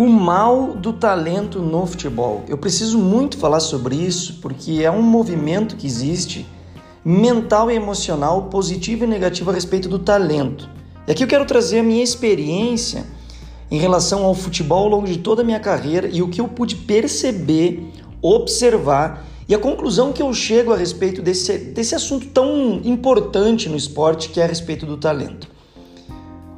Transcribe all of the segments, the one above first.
O mal do talento no futebol. Eu preciso muito falar sobre isso porque é um movimento que existe mental e emocional, positivo e negativo a respeito do talento. E aqui eu quero trazer a minha experiência em relação ao futebol ao longo de toda a minha carreira e o que eu pude perceber, observar e a conclusão que eu chego a respeito desse, desse assunto tão importante no esporte que é a respeito do talento.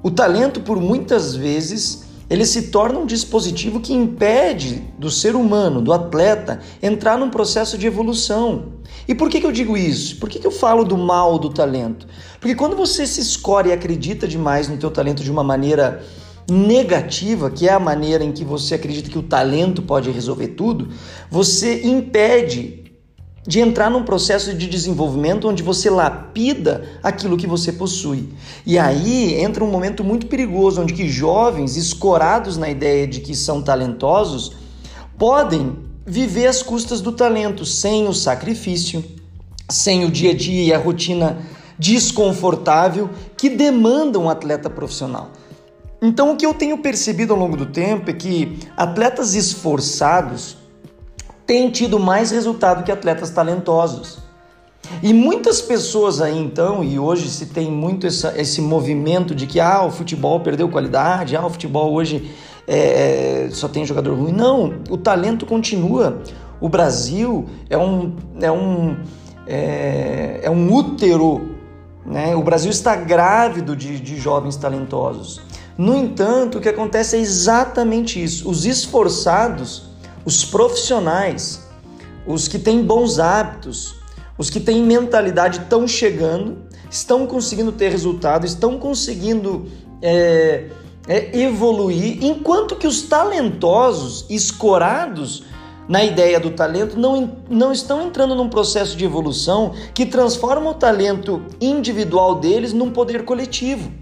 O talento, por muitas vezes, ele se torna um dispositivo que impede do ser humano, do atleta, entrar num processo de evolução. E por que, que eu digo isso? Por que, que eu falo do mal do talento? Porque quando você se escolhe e acredita demais no teu talento de uma maneira negativa, que é a maneira em que você acredita que o talento pode resolver tudo, você impede de entrar num processo de desenvolvimento onde você lapida aquilo que você possui. E aí entra um momento muito perigoso onde que jovens escorados na ideia de que são talentosos podem viver às custas do talento, sem o sacrifício, sem o dia a dia e a rotina desconfortável que demanda um atleta profissional. Então, o que eu tenho percebido ao longo do tempo é que atletas esforçados têm tido mais resultado que atletas talentosos. E muitas pessoas aí então, e hoje se tem muito essa, esse movimento de que ah, o futebol perdeu qualidade, ah, o futebol hoje é, é, só tem jogador ruim. Não, o talento continua. O Brasil é um, é um, é, é um útero, né? o Brasil está grávido de, de jovens talentosos. No entanto, o que acontece é exatamente isso. Os esforçados os profissionais, os que têm bons hábitos, os que têm mentalidade estão chegando, estão conseguindo ter resultado, estão conseguindo é, é, evoluir, enquanto que os talentosos, escorados na ideia do talento, não, não estão entrando num processo de evolução que transforma o talento individual deles num poder coletivo.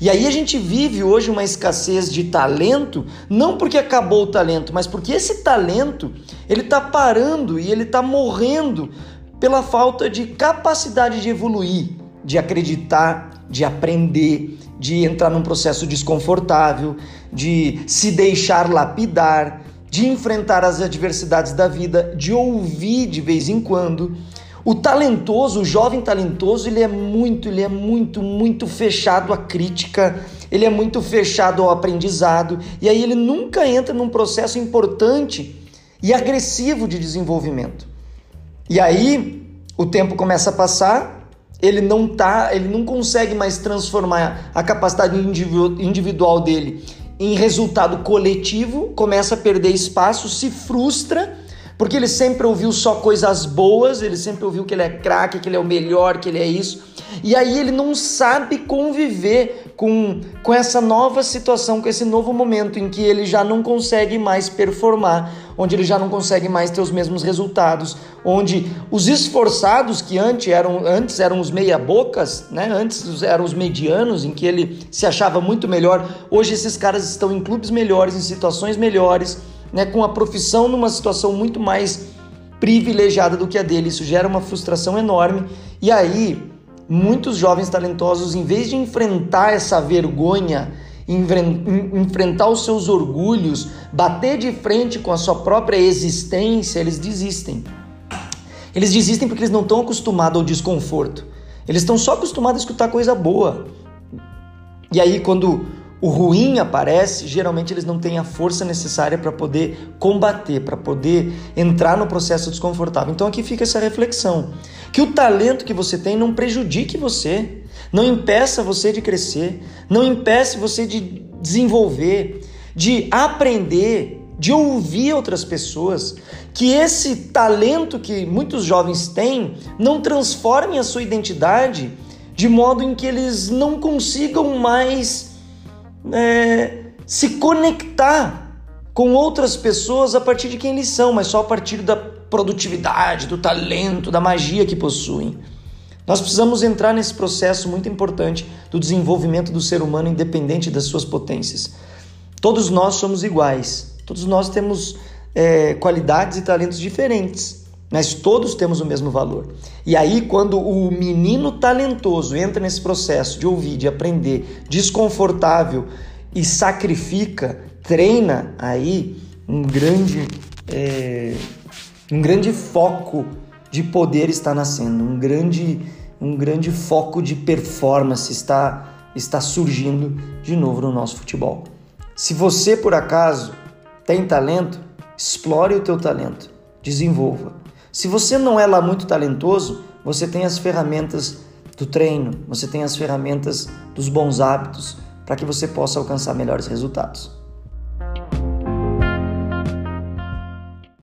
E aí a gente vive hoje uma escassez de talento, não porque acabou o talento, mas porque esse talento ele está parando e ele está morrendo pela falta de capacidade de evoluir, de acreditar, de aprender, de entrar num processo desconfortável, de se deixar lapidar, de enfrentar as adversidades da vida, de ouvir de vez em quando. O talentoso, o jovem talentoso, ele é muito, ele é muito, muito fechado à crítica, ele é muito fechado ao aprendizado, e aí ele nunca entra num processo importante e agressivo de desenvolvimento. E aí o tempo começa a passar, ele não tá, ele não consegue mais transformar a capacidade individual dele em resultado coletivo, começa a perder espaço, se frustra porque ele sempre ouviu só coisas boas, ele sempre ouviu que ele é craque, que ele é o melhor, que ele é isso. E aí ele não sabe conviver com, com essa nova situação, com esse novo momento em que ele já não consegue mais performar, onde ele já não consegue mais ter os mesmos resultados, onde os esforçados que antes eram, antes eram os meia-bocas, né? antes eram os medianos, em que ele se achava muito melhor, hoje esses caras estão em clubes melhores, em situações melhores né, com a profissão numa situação muito mais privilegiada do que a dele. Isso gera uma frustração enorme. E aí, muitos jovens talentosos, em vez de enfrentar essa vergonha, enfrentar os seus orgulhos, bater de frente com a sua própria existência, eles desistem. Eles desistem porque eles não estão acostumados ao desconforto. Eles estão só acostumados a escutar coisa boa. E aí, quando o ruim aparece, geralmente eles não têm a força necessária para poder combater, para poder entrar no processo desconfortável. Então aqui fica essa reflexão: que o talento que você tem não prejudique você, não impeça você de crescer, não impeça você de desenvolver, de aprender, de ouvir outras pessoas, que esse talento que muitos jovens têm não transforme a sua identidade de modo em que eles não consigam mais é, se conectar com outras pessoas a partir de quem eles são, mas só a partir da produtividade, do talento, da magia que possuem. Nós precisamos entrar nesse processo muito importante do desenvolvimento do ser humano independente das suas potências. Todos nós somos iguais, todos nós temos é, qualidades e talentos diferentes. Mas todos temos o mesmo valor. E aí, quando o menino talentoso entra nesse processo de ouvir, de aprender, desconfortável e sacrifica, treina aí um grande, é, um grande foco de poder está nascendo, um grande, um grande foco de performance está, está surgindo de novo no nosso futebol. Se você por acaso tem talento, explore o teu talento, desenvolva. Se você não é lá muito talentoso, você tem as ferramentas do treino, você tem as ferramentas dos bons hábitos para que você possa alcançar melhores resultados.